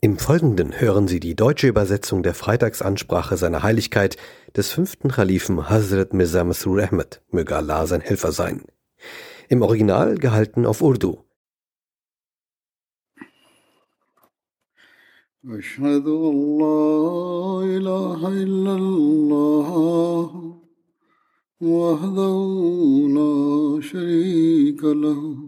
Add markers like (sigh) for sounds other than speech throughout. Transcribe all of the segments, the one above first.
Im Folgenden hören Sie die deutsche Übersetzung der Freitagsansprache seiner Heiligkeit des fünften Khalifen Hazrat Mirza Masroor Ahmed, möge Allah sein Helfer sein. Im Original gehalten auf Urdu. أشهد أن لا إله إلا الله وحده لا شريك له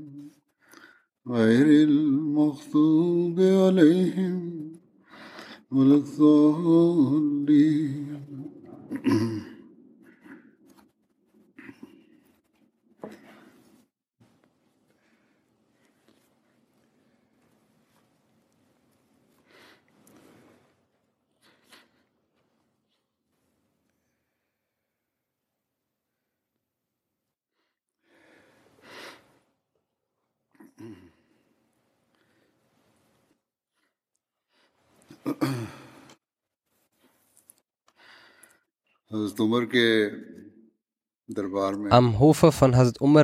غير المغضوب عليهم ولا الضالين. (clears throat) Am Hofe von Hazrat Umar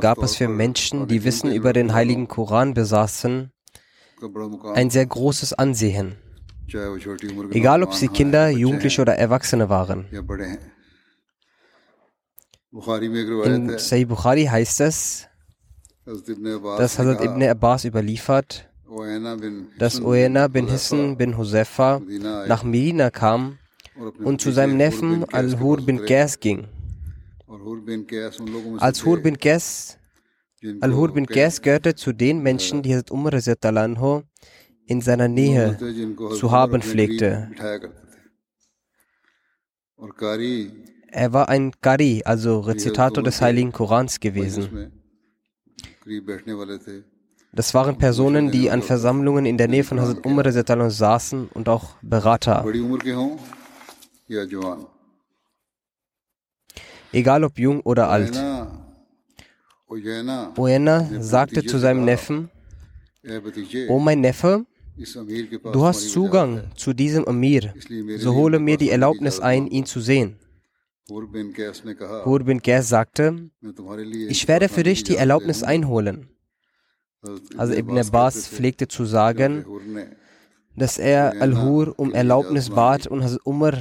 gab es für Menschen, die Wissen über den heiligen Koran besaßen, ein sehr großes Ansehen, egal ob sie Kinder, Jugendliche oder Erwachsene waren. In Sahih Bukhari heißt es, dass Hazrat Ibn Abbas überliefert, dass Oena bin Hissen bin Hosepha nach Medina kam und zu seinem Neffen Al-Hur bin Qais ging. Als Hur bin Qais Al-Hur bin Qais gehörte zu den Menschen, die Hazrat Umar in seiner Nähe zu haben pflegte. Er war ein Kari, also Rezitator des Heiligen Korans gewesen. Das waren Personen, die an Versammlungen in der Nähe von Hazrat Umar saßen und auch Berater. Egal ob jung oder alt. Uyena sagte zu seinem Neffen, O mein Neffe, du hast Zugang zu diesem Amir, so hole mir die Erlaubnis ein, ihn zu sehen. Hur bin Gers sagte, ich werde für dich die Erlaubnis einholen. Also Ibn Abbas pflegte zu sagen, dass er Al-Hur um Erlaubnis bat und Hazrat Umar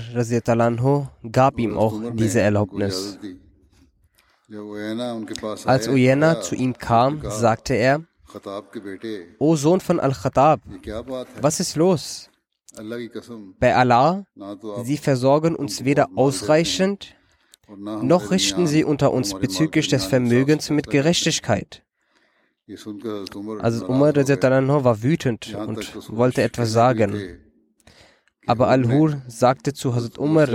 anhu, gab ihm auch diese Erlaubnis. Als Uyena zu ihm kam, sagte er, O Sohn von Al-Khattab, was ist los? Bei Allah, sie versorgen uns weder ausreichend, noch richten sie unter uns bezüglich des Vermögens mit Gerechtigkeit. Also Umar war wütend und wollte etwas sagen. Aber Al-Hur sagte zu Hazrat Umar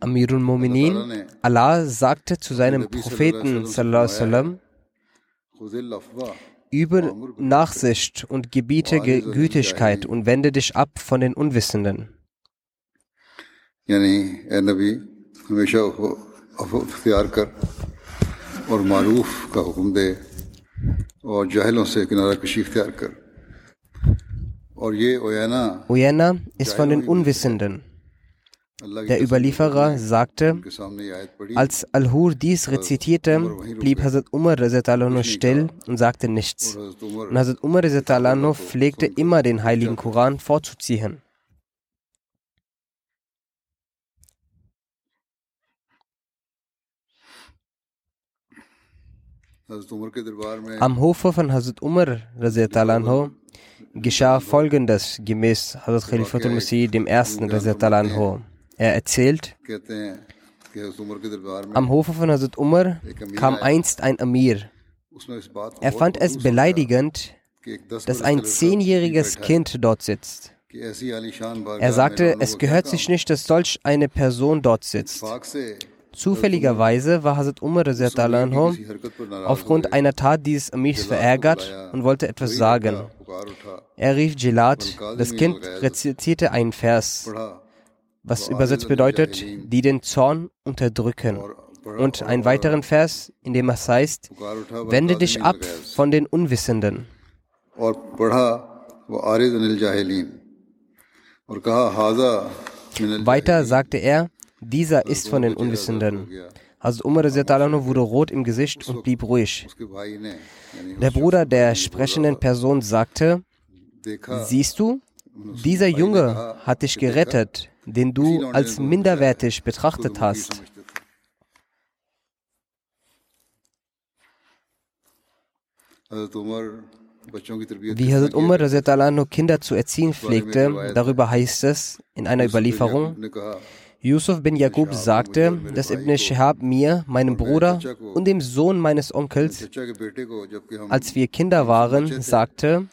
Amirul Mominin, Allah sagte zu seinem Propheten übe Nachsicht und gebiete Gütigkeit und wende dich ab von den Unwissenden. Yani, اور معروف کا حکم دے اور جاہلوں سے کنارہ کشی اختیار کر Uyana ist von den Unwissenden. Der Überlieferer sagte, als Al-Hur dies rezitierte, blieb Hazrat Umar still und sagte nichts. Und Hazrat Umar pflegte immer den heiligen Koran vorzuziehen. Am Hofe von Hazrat Umar radiallahu geschah folgendes gemäß Hazrat Khalifatul Masih dem ersten anhu. Er erzählt, am Hofe von Hazrat Umar kam einst ein Amir. Er fand es beleidigend, dass ein zehnjähriges Kind dort sitzt. Er sagte, es gehört sich nicht, dass solch eine Person dort sitzt. Zufälligerweise war Hazrat Umar aufgrund einer Tat dieses Amirs verärgert und wollte etwas sagen. Er rief Jilad, das Kind rezitierte einen Vers, was übersetzt bedeutet, die den Zorn unterdrücken. Und einen weiteren Vers, in dem es heißt, wende dich ab von den Unwissenden. Weiter sagte er, dieser ist von den Unwissenden. Hazrat Umar wurde rot im Gesicht und blieb ruhig. Der Bruder der sprechenden Person sagte, siehst du, dieser Junge hat dich gerettet, den du als minderwertig betrachtet hast. Wie Hazrat Umar Kinder zu erziehen pflegte, darüber heißt es in einer Überlieferung, Yusuf bin Jakub sagte, dass Ibn Shihab mir, meinem Bruder und dem Sohn meines Onkels, als wir Kinder waren, sagte,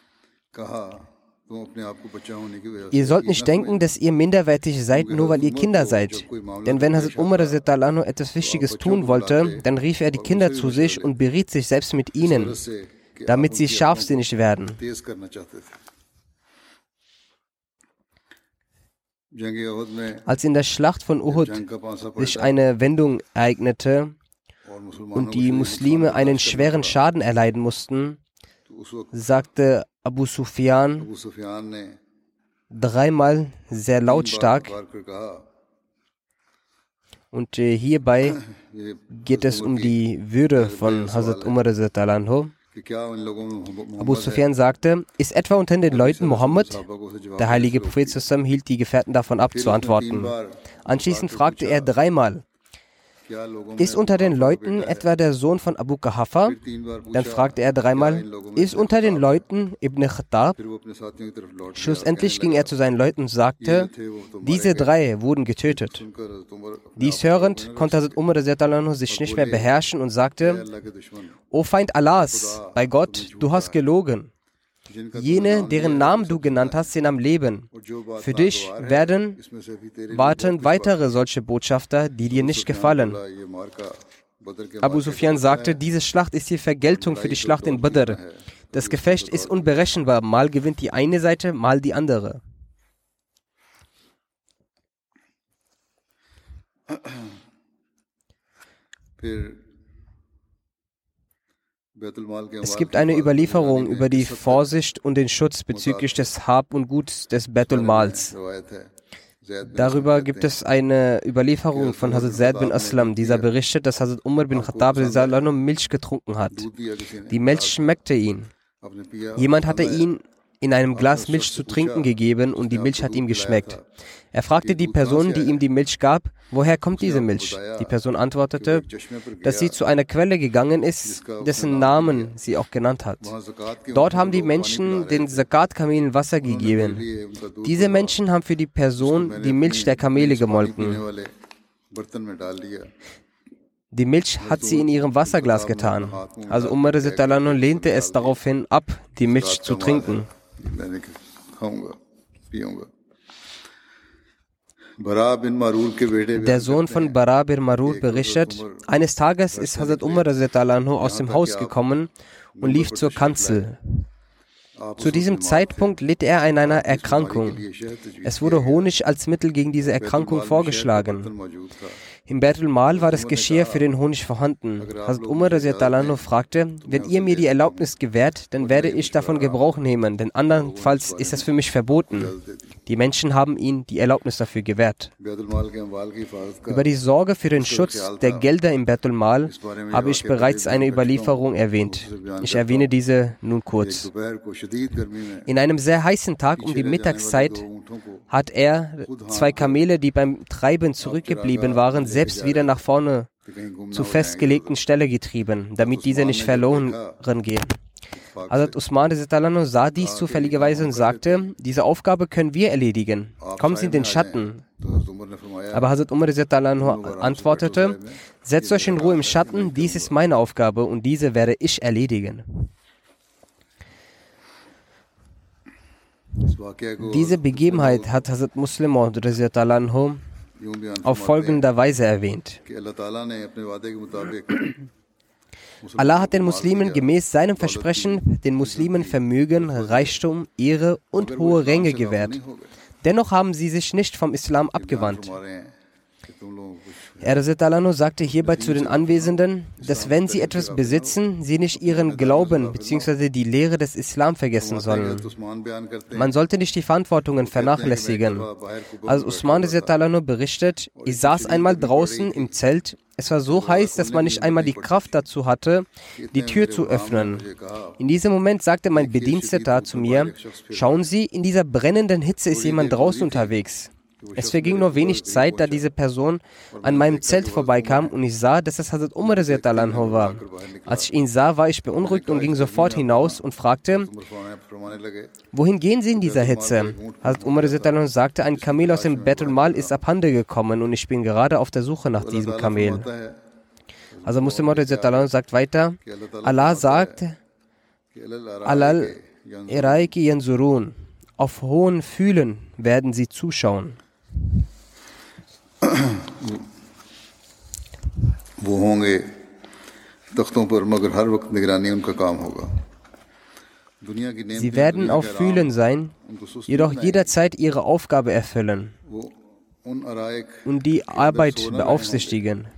Ihr sollt nicht denken, dass ihr minderwertig seid, nur weil ihr Kinder seid. Denn wenn Hazrat Umar etwas Wichtiges tun wollte, dann rief er die Kinder zu sich und beriet sich selbst mit ihnen, damit sie scharfsinnig werden. Als in der Schlacht von Uhud sich eine Wendung ereignete und die Muslime einen schweren Schaden erleiden mussten, sagte Abu Sufyan dreimal sehr lautstark, und äh, hierbei (coughs) geht es um die Würde von Hazrat Umar Abu Sufyan sagte, ist etwa unter den Leuten Mohammed? Der heilige Prophet hielt die Gefährten davon ab, zu antworten. Anschließend fragte er dreimal, ist unter den Leuten etwa der Sohn von Abu Kahafa? Dann fragte er dreimal, ist unter den Leuten Ibn Khattab? Schlussendlich ging er zu seinen Leuten und sagte, diese drei wurden getötet. Dies hörend konnte Hazrat Umar sich nicht mehr beherrschen und sagte, O Feind Allahs, bei Gott, du hast gelogen. Jene, deren Namen du genannt hast, sind am Leben. Für dich werden warten weitere solche Botschafter, die dir nicht gefallen. Abu Sufyan sagte, diese Schlacht ist die Vergeltung für die Schlacht in Badr. Das Gefecht ist unberechenbar. Mal gewinnt die eine Seite, mal die andere. (clears throat) Es gibt eine Überlieferung über die Vorsicht und den Schutz bezüglich des Hab und Guts des Bettelmals. Darüber gibt es eine Überlieferung von Hazrat Zaid bin Aslam. Dieser berichtet, dass Hazrat Umar bin Khattab Milch getrunken hat. Die Milch schmeckte ihn. Jemand hatte ihn in einem Glas Milch zu trinken gegeben und die Milch hat ihm geschmeckt. Er fragte die Person, die ihm die Milch gab, woher kommt diese Milch? Die Person antwortete, dass sie zu einer Quelle gegangen ist, dessen Namen sie auch genannt hat. Dort haben die Menschen den Zakat-Kamelen Wasser gegeben. Diese Menschen haben für die Person die Milch der Kamele gemolken. Die Milch hat sie in ihrem Wasserglas getan. Also Umar lehnte es daraufhin ab, die Milch zu trinken. Der Sohn von Bara bin Marur berichtet, eines Tages ist Hazrat Umar aus dem Haus gekommen und lief zur Kanzel. Zu diesem Zeitpunkt litt er an einer Erkrankung. Es wurde Honig als Mittel gegen diese Erkrankung vorgeschlagen. Im Beitul Mal war das Geschirr für den Honig vorhanden. Hazrat Umar fragte, wenn ihr mir die Erlaubnis gewährt, dann werde ich davon Gebrauch nehmen, denn andernfalls ist es für mich verboten. Die Menschen haben ihm die Erlaubnis dafür gewährt. Über die Sorge für den Schutz der Gelder im Beitul Mal habe ich bereits eine Überlieferung erwähnt. Ich erwähne diese nun kurz. In einem sehr heißen Tag um die Mittagszeit hat er zwei Kamele, die beim Treiben zurückgeblieben waren, selbst wieder nach vorne zur festgelegten Stelle getrieben, damit diese nicht verloren gehen. Hazrat Usman sah dies zufälligerweise und sagte, diese Aufgabe können wir erledigen. Kommen Sie in den Schatten. Aber Hazrat Umar antwortete, setzt euch in Ruhe im Schatten, dies ist meine Aufgabe und diese werde ich erledigen. Diese Begebenheit hat Hazrat Muslim auf folgende Weise erwähnt. Allah hat den Muslimen gemäß seinem Versprechen den Muslimen Vermögen, Reichtum, Ehre und hohe Ränge gewährt. Dennoch haben sie sich nicht vom Islam abgewandt. Er sagte hierbei zu den Anwesenden, dass wenn sie etwas besitzen, sie nicht ihren Glauben bzw. die Lehre des Islam vergessen sollen. Man sollte nicht die Verantwortungen vernachlässigen. Also Usman berichtet, ich saß einmal draußen im Zelt es war so heiß, dass man nicht einmal die Kraft dazu hatte, die Tür zu öffnen. In diesem Moment sagte mein Bediensteter zu mir, schauen Sie, in dieser brennenden Hitze ist jemand draußen unterwegs. Es verging nur wenig Zeit, da diese Person an meinem Zelt vorbeikam und ich sah, dass es Hazrat Umar war. Als ich ihn sah, war ich beunruhigt und ging sofort hinaus und fragte, wohin gehen Sie in dieser Hitze? Hazrat Umar sagte, ein Kamel aus dem Betul Mal ist abhanden gekommen und ich bin gerade auf der Suche nach diesem Kamel. Also Muslim sagt weiter, Allah sagt, Alal Iraiki Yansurun, auf hohen Fühlen werden sie zuschauen. (coughs) वो होंगे तख्तों पर मगर हर वक्त निगरानी उनका काम होगा Sie werden auf Fühlen sein, jedoch jederzeit ihre Aufgabe erfüllen und die Arbeit beaufsichtigen.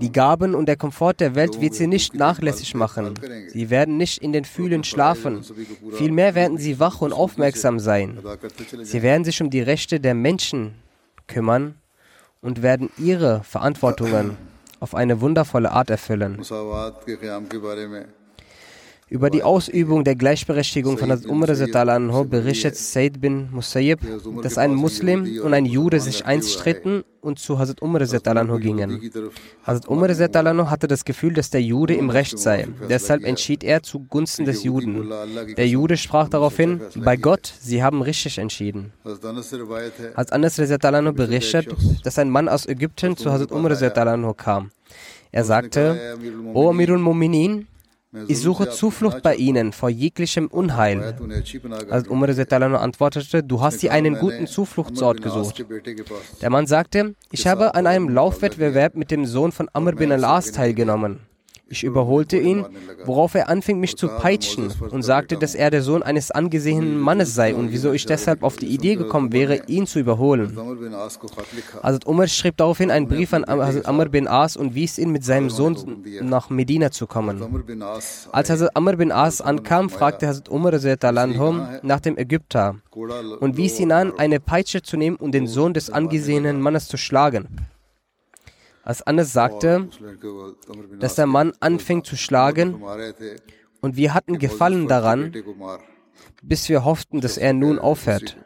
Die Gaben und der Komfort der Welt wird sie nicht nachlässig machen. Sie werden nicht in den Fühlen schlafen. Vielmehr werden sie wach und aufmerksam sein. Sie werden sich um die Rechte der Menschen kümmern und werden ihre Verantwortungen auf eine wundervolle Art erfüllen. Über die Ausübung der Gleichberechtigung von Hazrat Umar berichtet Said bin Musayyib, dass ein Muslim und ein Jude sich einst stritten und zu Hazrat Umar gingen. Hazrat Umar hatte das Gefühl, dass der Jude im Recht sei. Deshalb entschied er zugunsten des Juden. Der Jude sprach daraufhin, bei Gott, Sie haben richtig entschieden. Hazrat Anas berichtet, dass ein Mann aus Ägypten zu Hazrat Umar kam. Er sagte, O Amirul Mu'minin, ich suche Zuflucht bei ihnen vor jeglichem Unheil. Als Umar antwortete, du hast dir einen guten Zufluchtsort gesucht. Der Mann sagte, ich habe an einem Laufwettbewerb mit dem Sohn von Amr bin al-As teilgenommen. Ich überholte ihn, worauf er anfing, mich zu peitschen und sagte, dass er der Sohn eines angesehenen Mannes sei und wieso ich deshalb auf die Idee gekommen wäre, ihn zu überholen. Hazrat Umar schrieb daraufhin einen Brief an Hazrat Amr bin As und wies ihn, mit seinem Sohn nach Medina zu kommen. Als Hazrat Amr bin As ankam, fragte Hazrat Umar nach dem Ägypter und wies ihn an, eine Peitsche zu nehmen und den Sohn des angesehenen Mannes zu schlagen. Als Anas sagte, dass der Mann anfing zu schlagen und wir hatten Gefallen daran, bis wir hofften, dass er nun aufhört.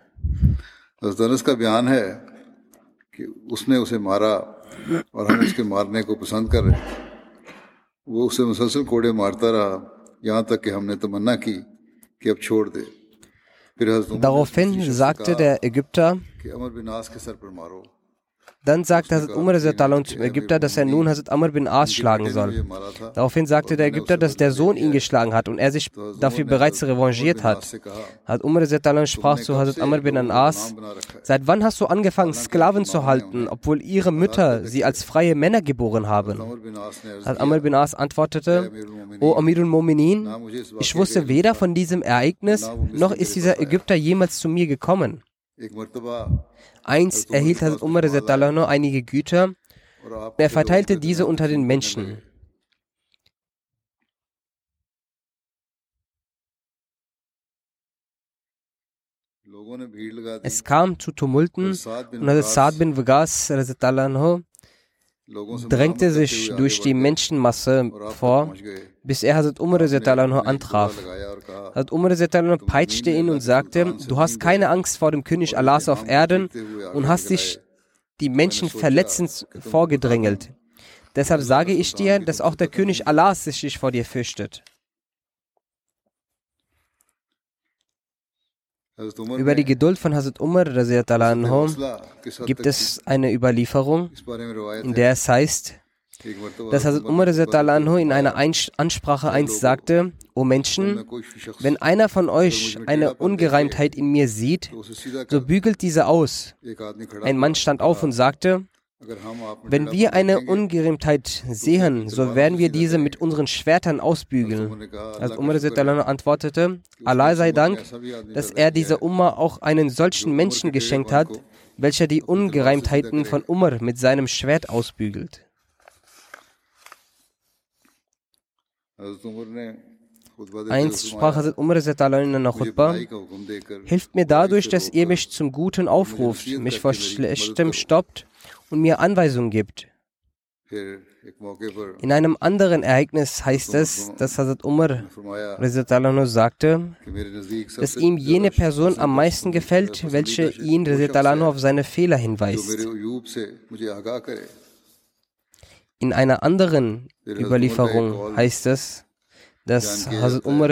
Daraufhin sagte der Ägypter, dann sagte Hazrat Umar zum Ägypter, dass er nun Hazrat Amr bin As schlagen soll. Daraufhin sagte der Ägypter, dass der Sohn ihn geschlagen hat und er sich dafür bereits revanchiert hat. Hazrat Umar sprach zu Hazrat Amr bin As, seit wann hast du angefangen, Sklaven zu halten, obwohl ihre Mütter sie als freie Männer geboren haben? Hazrat Amr bin As antwortete, O Amirul Mominin, ich wusste weder von diesem Ereignis, noch ist dieser Ägypter jemals zu mir gekommen. Eins erhielt Hazrat Umar einige Güter. Und er verteilte diese unter den Menschen. Es kam zu Tumulten und Hazrat Saad bin Vagas drängte sich durch die Menschenmasse vor, bis er Hazrat Umar antraf. Hazrat Umar peitschte ihn und sagte, du hast keine Angst vor dem König Allahs auf Erden und hast dich die Menschen verletzend vorgedrängelt. Deshalb sage ich dir, dass auch der König Allahs sich nicht vor dir fürchtet. Über die Geduld von Hazrat Umar gibt es eine Überlieferung, in der es heißt, dass Hazrat Umar in einer Ansprache einst sagte, O Menschen, wenn einer von euch eine Ungereimtheit in mir sieht, so bügelt diese aus. Ein Mann stand auf und sagte, wenn wir eine Ungereimtheit sehen, so werden wir diese mit unseren Schwertern ausbügeln. Als Umar antwortete, Allah sei Dank, dass er dieser Umma auch einen solchen Menschen geschenkt hat, welcher die Ungereimtheiten von Umar mit seinem Schwert ausbügelt. Einst sprach Hazrat Umar in einer Khutbah, hilft mir dadurch, dass ihr mich zum Guten aufruft, mich vor Schlechtem stoppt und mir Anweisungen gibt. In einem anderen Ereignis heißt es, dass Hazrat Umar sagte, dass ihm jene Person am meisten gefällt, welche ihn auf seine Fehler hinweist. In einer anderen Überlieferung heißt es, dass Hazrat Umar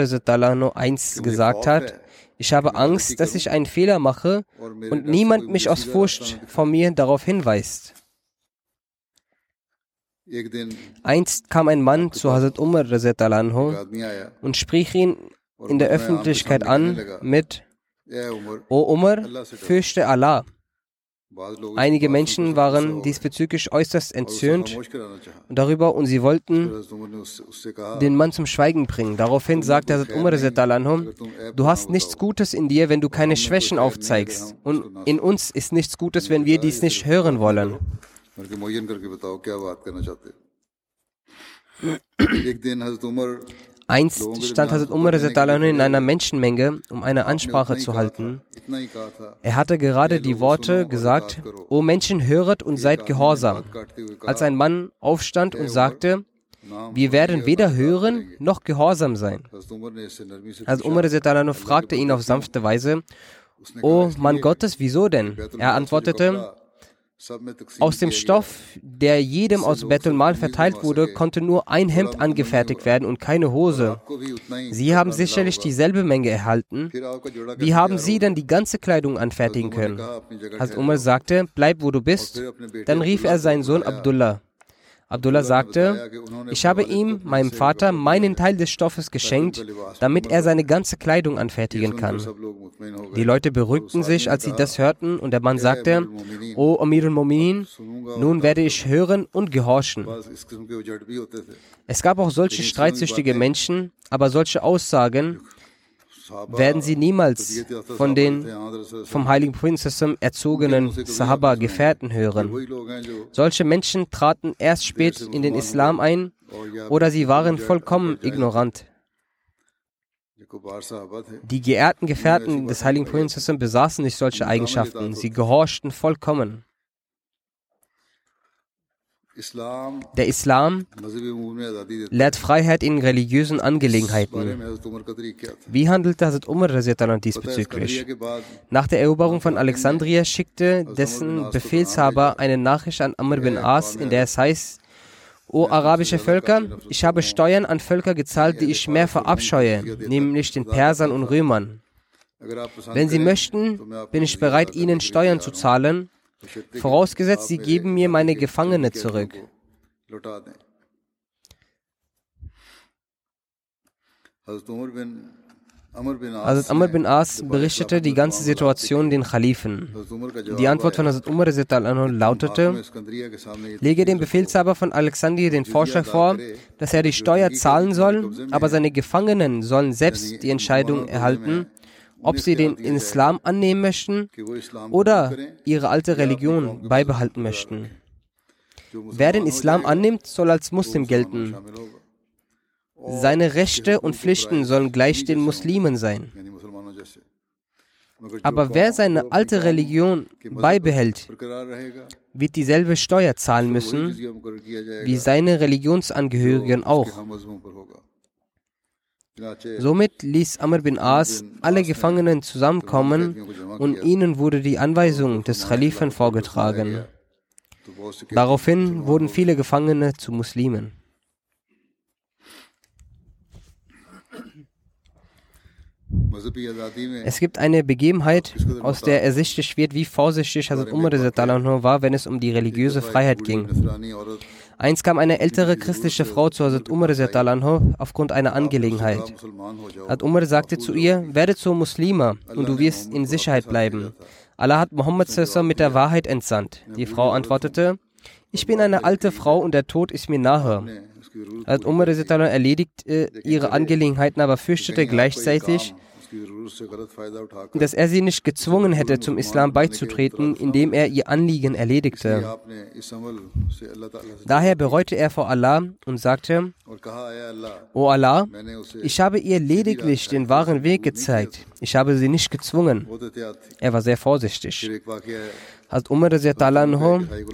eins gesagt hat, ich habe Angst, dass ich einen Fehler mache und niemand mich aus Furcht vor mir darauf hinweist. Einst kam ein Mann zu Hazrat Umar und sprich ihn in der Öffentlichkeit an mit O Umar, fürchte Allah. Einige Menschen waren diesbezüglich äußerst entzürnt darüber und sie wollten den Mann zum Schweigen bringen. Daraufhin sagte Hazrat Umar, du hast nichts Gutes in dir, wenn du keine Schwächen aufzeigst. Und in uns ist nichts Gutes, wenn wir dies nicht hören wollen. Einst stand Hazrat Umar in einer Menschenmenge, um eine Ansprache zu halten. Er hatte gerade die Worte gesagt, O Menschen, höret und seid gehorsam. Als ein Mann aufstand und sagte, wir werden weder hören noch gehorsam sein. Als Umar fragte ihn auf sanfte Weise, O Mann Gottes, wieso denn? Er antwortete, aus dem Stoff, der jedem aus Betul verteilt wurde, konnte nur ein Hemd angefertigt werden und keine Hose. Sie haben sicherlich dieselbe Menge erhalten. Wie haben Sie denn die ganze Kleidung anfertigen können? Als Umar sagte, bleib wo du bist, dann rief er seinen Sohn Abdullah. Abdullah sagte, ich habe ihm, meinem Vater, meinen Teil des Stoffes geschenkt, damit er seine ganze Kleidung anfertigen kann. Die Leute beruhigten sich, als sie das hörten, und der Mann sagte, O Amir al-Mu'minin, nun werde ich hören und gehorchen. Es gab auch solche streitsüchtige Menschen, aber solche Aussagen, werden sie niemals von den vom heiligen Propheten erzogenen Sahaba-Gefährten hören. Solche Menschen traten erst spät in den Islam ein oder sie waren vollkommen ignorant. Die geehrten Gefährten des heiligen Propheten besaßen nicht solche Eigenschaften. Sie gehorchten vollkommen. Der Islam lehrt Freiheit in religiösen Angelegenheiten. Wie handelte Hazrat Umar diesbezüglich? Nach der Eroberung von Alexandria schickte dessen Befehlshaber eine Nachricht an Amr bin As, in der es heißt, O arabische Völker, ich habe Steuern an Völker gezahlt, die ich mehr verabscheue, nämlich den Persern und Römern. Wenn Sie möchten, bin ich bereit, Ihnen Steuern zu zahlen, vorausgesetzt, sie geben mir meine Gefangene zurück. Hazrat Amr bin As berichtete die ganze Situation den Khalifen. Die Antwort von Hazrat Umar lautete, lege dem Befehlshaber von Alexandria den Vorschlag vor, dass er die Steuer zahlen soll, aber seine Gefangenen sollen selbst die Entscheidung erhalten, ob sie den Islam annehmen möchten oder ihre alte Religion beibehalten möchten. Wer den Islam annimmt, soll als Muslim gelten. Seine Rechte und Pflichten sollen gleich den Muslimen sein. Aber wer seine alte Religion beibehält, wird dieselbe Steuer zahlen müssen, wie seine Religionsangehörigen auch. Somit ließ Amr bin As alle Gefangenen zusammenkommen und ihnen wurde die Anweisung des Khalifen vorgetragen. Daraufhin wurden viele Gefangene zu Muslimen. Es gibt eine Begebenheit, aus der ersichtlich wird, wie vorsichtig Hazrat Umar war, wenn es um die religiöse Freiheit ging. Eins kam eine ältere christliche Frau zu Hazrat Umar aufgrund einer Angelegenheit. Hazrat Umar sagte zu ihr, werde zur Muslima und du wirst in Sicherheit bleiben. Allah hat Muhammad mit der Wahrheit entsandt. Die Frau antwortete, ich bin eine alte Frau und der Tod ist mir nahe. Hazrat Umar erledigt äh, ihre Angelegenheiten, aber fürchtete gleichzeitig, dass er sie nicht gezwungen hätte, zum Islam beizutreten, indem er ihr Anliegen erledigte. Daher bereute er vor Allah und sagte, O Allah, ich habe ihr lediglich den wahren Weg gezeigt. Ich habe sie nicht gezwungen. Er war sehr vorsichtig. Hazrat Umar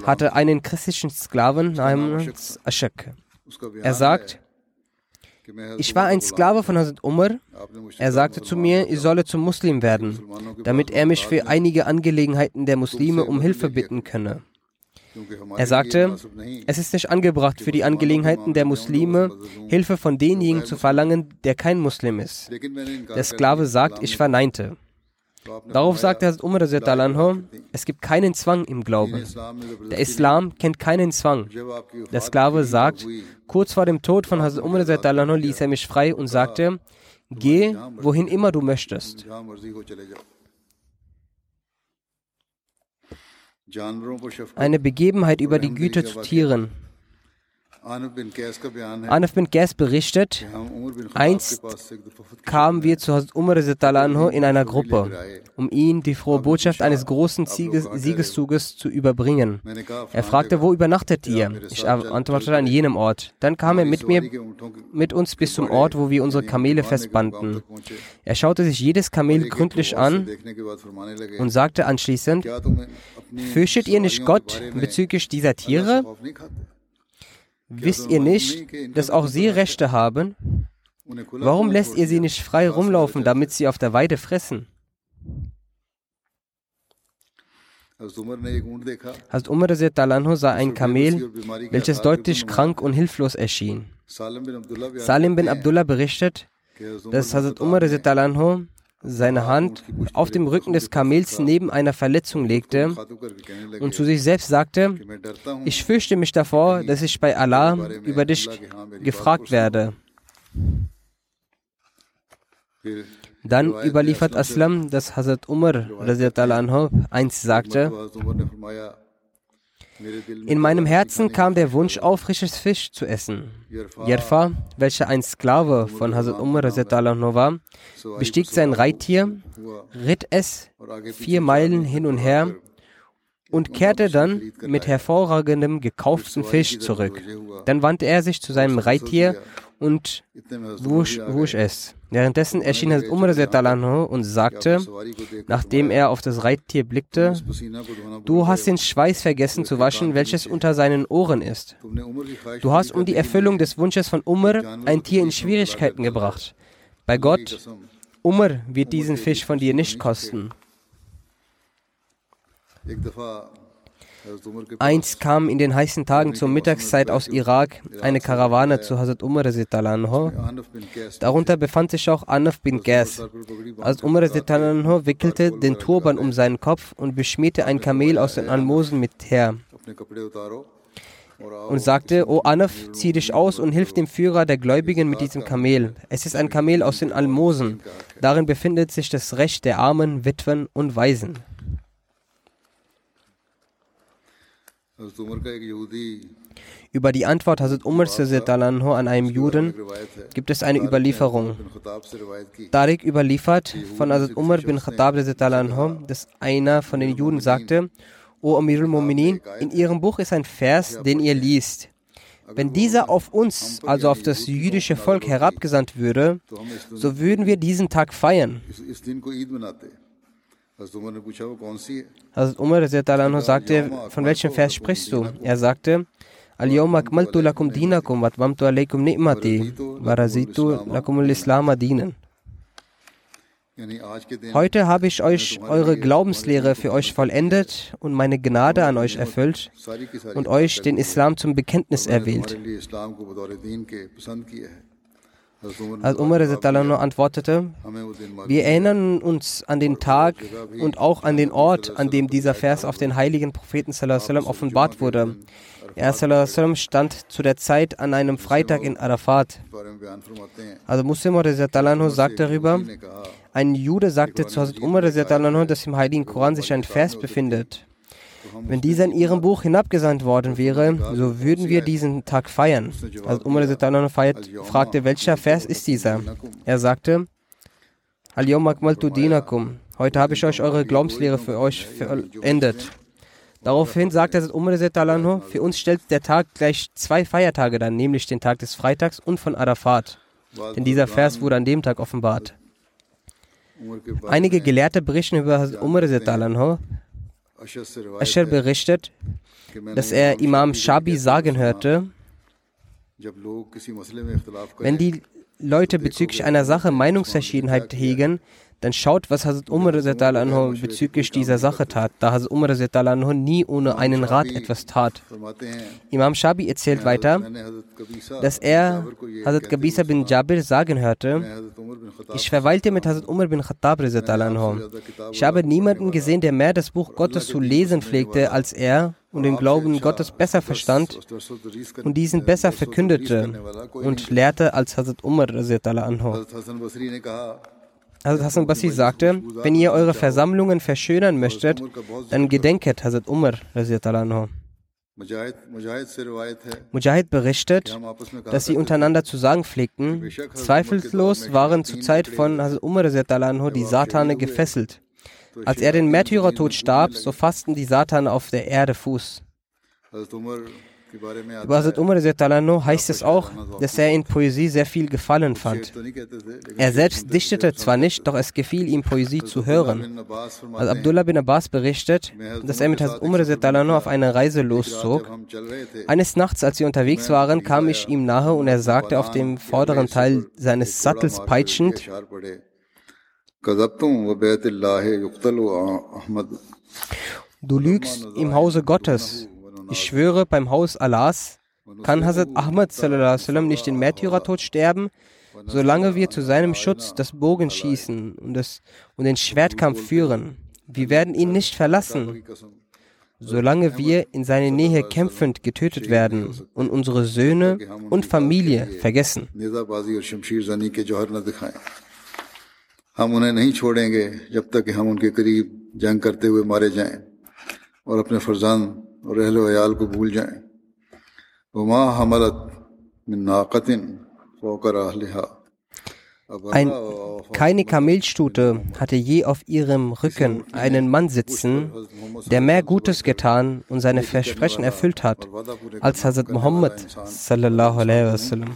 hatte einen christlichen Sklaven namens Ashak. Er sagt, ich war ein Sklave von Hazrat Umar. Er sagte zu mir, ich solle zum Muslim werden, damit er mich für einige Angelegenheiten der Muslime um Hilfe bitten könne. Er sagte, es ist nicht angebracht für die Angelegenheiten der Muslime Hilfe von denjenigen zu verlangen, der kein Muslim ist. Der Sklave sagt, ich verneinte. Darauf sagte Hazrat Umar, es gibt keinen Zwang im Glauben. Der Islam kennt keinen Zwang. Der Sklave sagt, kurz vor dem Tod von Hazrat Umar ließ er mich frei und sagte, geh, wohin immer du möchtest. Eine Begebenheit über die Güte zu Tieren. Anaf bin Qais berichtet, einst kamen wir zu Hazrat Umar in einer Gruppe, um ihn die frohe Botschaft eines großen Sieges Siegeszuges zu überbringen. Er fragte, wo übernachtet ihr? Ich antwortete an jenem Ort. Dann kam er mit mir, mit uns bis zum Ort, wo wir unsere Kamele festbanden. Er schaute sich jedes Kamel gründlich an und sagte anschließend, fürchtet ihr nicht Gott bezüglich dieser Tiere? Wisst ihr nicht, dass auch sie Rechte haben? Warum lässt ihr sie nicht frei rumlaufen, damit sie auf der Weide fressen? Hazrat Umar sah ein Kamel, welches deutlich krank und hilflos erschien. Salim bin Abdullah berichtet, dass Hazrat Umar seine Hand auf dem Rücken des Kamels neben einer Verletzung legte und zu sich selbst sagte, ich fürchte mich davor, dass ich bei Allah über dich gefragt werde. Dann überliefert Aslam, dass Hazrat Umar einst sagte, in meinem Herzen kam der Wunsch auf, frisches Fisch zu essen. Jerfa, welcher ein Sklave von Hazrat Umar war, bestieg sein Reittier, ritt es vier Meilen hin und her und kehrte dann mit hervorragendem gekauften Fisch zurück. Dann wandte er sich zu seinem Reittier und wusch, wusch es. Währenddessen erschien Hazrat Umar und sagte, nachdem er auf das Reittier blickte, du hast den Schweiß vergessen zu waschen, welches unter seinen Ohren ist. Du hast um die Erfüllung des Wunsches von Umar ein Tier in Schwierigkeiten gebracht. Bei Gott, Umar wird diesen Fisch von dir nicht kosten. Einst kam in den heißen Tagen zur Mittagszeit aus Irak eine Karawane zu Hazrat Umar Darunter befand sich auch Anaf bin Gas. Hazrat Umar wickelte den Turban um seinen Kopf und beschmierte ein Kamel aus den Almosen mit her. und sagte, O Anaf, zieh dich aus und hilf dem Führer der Gläubigen mit diesem Kamel. Es ist ein Kamel aus den Almosen. Darin befindet sich das Recht der Armen, Witwen und Waisen. Über die Antwort Hazrat Umar an einem Juden gibt es eine Überlieferung. Tariq überliefert von Hazrat Umar bin Khattab, dass einer von den Juden sagte, O Amirul Mu'minin, in Ihrem Buch ist ein Vers, den ihr liest. Wenn dieser auf uns, also auf das jüdische Volk, herabgesandt würde, so würden wir diesen Tag feiern. Hazrat Umar sagte, von welchem Vers sprichst du? Er sagte, Al-Yawm akmaltu lakum dinakum wa atmamtu alaykum ni'mati wa razitu lakum al-Islam dienen. Heute habe ich euch eure Glaubenslehre für euch vollendet und meine Gnade an euch erfüllt und euch den Islam zum Bekenntnis erwählt. Als Umar antwortete, wir erinnern uns an den Tag und auch an den Ort, an dem dieser Vers auf den heiligen Propheten offenbart wurde. Er stand zu der Zeit an einem Freitag in Arafat. Also Muslim sagt darüber, ein Jude sagte zu Hazrat Umar, dass im heiligen Koran sich ein Vers befindet. Wenn dieser in ihrem Buch hinabgesandt worden wäre, so würden wir diesen Tag feiern. Als Umar feiert, fragte, welcher Vers ist dieser? Er sagte, Al-Yawm akmaltu. Heute habe ich euch eure Glaubenslehre für euch verendet. Daraufhin sagte Umar für uns stellt der Tag gleich zwei Feiertage dann, nämlich den Tag des Freitags und von Arafat. Denn dieser Vers wurde an dem Tag offenbart. Einige Gelehrte berichten über Umar Asher berichtet, dass er Imam Shabi sagen hörte, wenn die Leute bezüglich einer Sache Meinungsverschiedenheit hegen, dann schaut, was Hazrat Umar bezüglich dieser Sache tat, da Hazrat Umar nie ohne einen Rat etwas tat. Imam Shabi erzählt weiter, dass er Hazrat Gabisa bin Jabir sagen hörte, ich verweilte mit Hazrat Umar bin Khattab Ich habe niemanden gesehen, der mehr das Buch Gottes zu lesen pflegte als er und den Glauben Gottes besser verstand und diesen besser verkündete und lehrte als Hazrat Umar. Hazrat Hassan Basri sagte, wenn ihr eure Versammlungen verschönern möchtet, dann gedenket Hazrat Umar. Mujahid berichtet, dass sie untereinander zu sagen pflegten, zweifellos waren zur Zeit von Hazrat Umar die Satane gefesselt. Als er den Märtyrertod starb, so fassten die Satane auf der Erde Fuß. Über Hazrat Umar heißt es auch, dass er in Poesie sehr viel Gefallen fand. Er selbst dichtete zwar nicht, doch es gefiel ihm, Poesie zu hören. Als Abdullah bin Abbas berichtet, dass er mit Hazrat Umar auf eine Reise loszog. Eines Nachts, als sie unterwegs waren, kam ich ihm nahe und er sagte auf dem vorderen Teil seines Sattels peitschend, Du lügst im Hause Gottes. Ich schwöre beim Haus Allahs, kann Hazrat Ahmad nicht den Märtyrertod sterben, solange wir zu seinem Schutz das Bogenschießen und, das, und den Schwertkampf führen. Wir werden ihn nicht verlassen, solange wir in seiner Nähe kämpfend getötet werden und unsere Söhne und Familie vergessen. ہم انہیں نہیں چھوڑیں گے और अहल वयाल को भूल जाएं वमा हमलत मिन नाकतिन फौकर अहलिहा Ein, keine Kamelstute hatte je auf ihrem Rücken einen Mann sitzen, der mehr Gutes getan und seine Versprechen erfüllt hat, als Hazrat Muhammad sallallahu alaihi wasallam.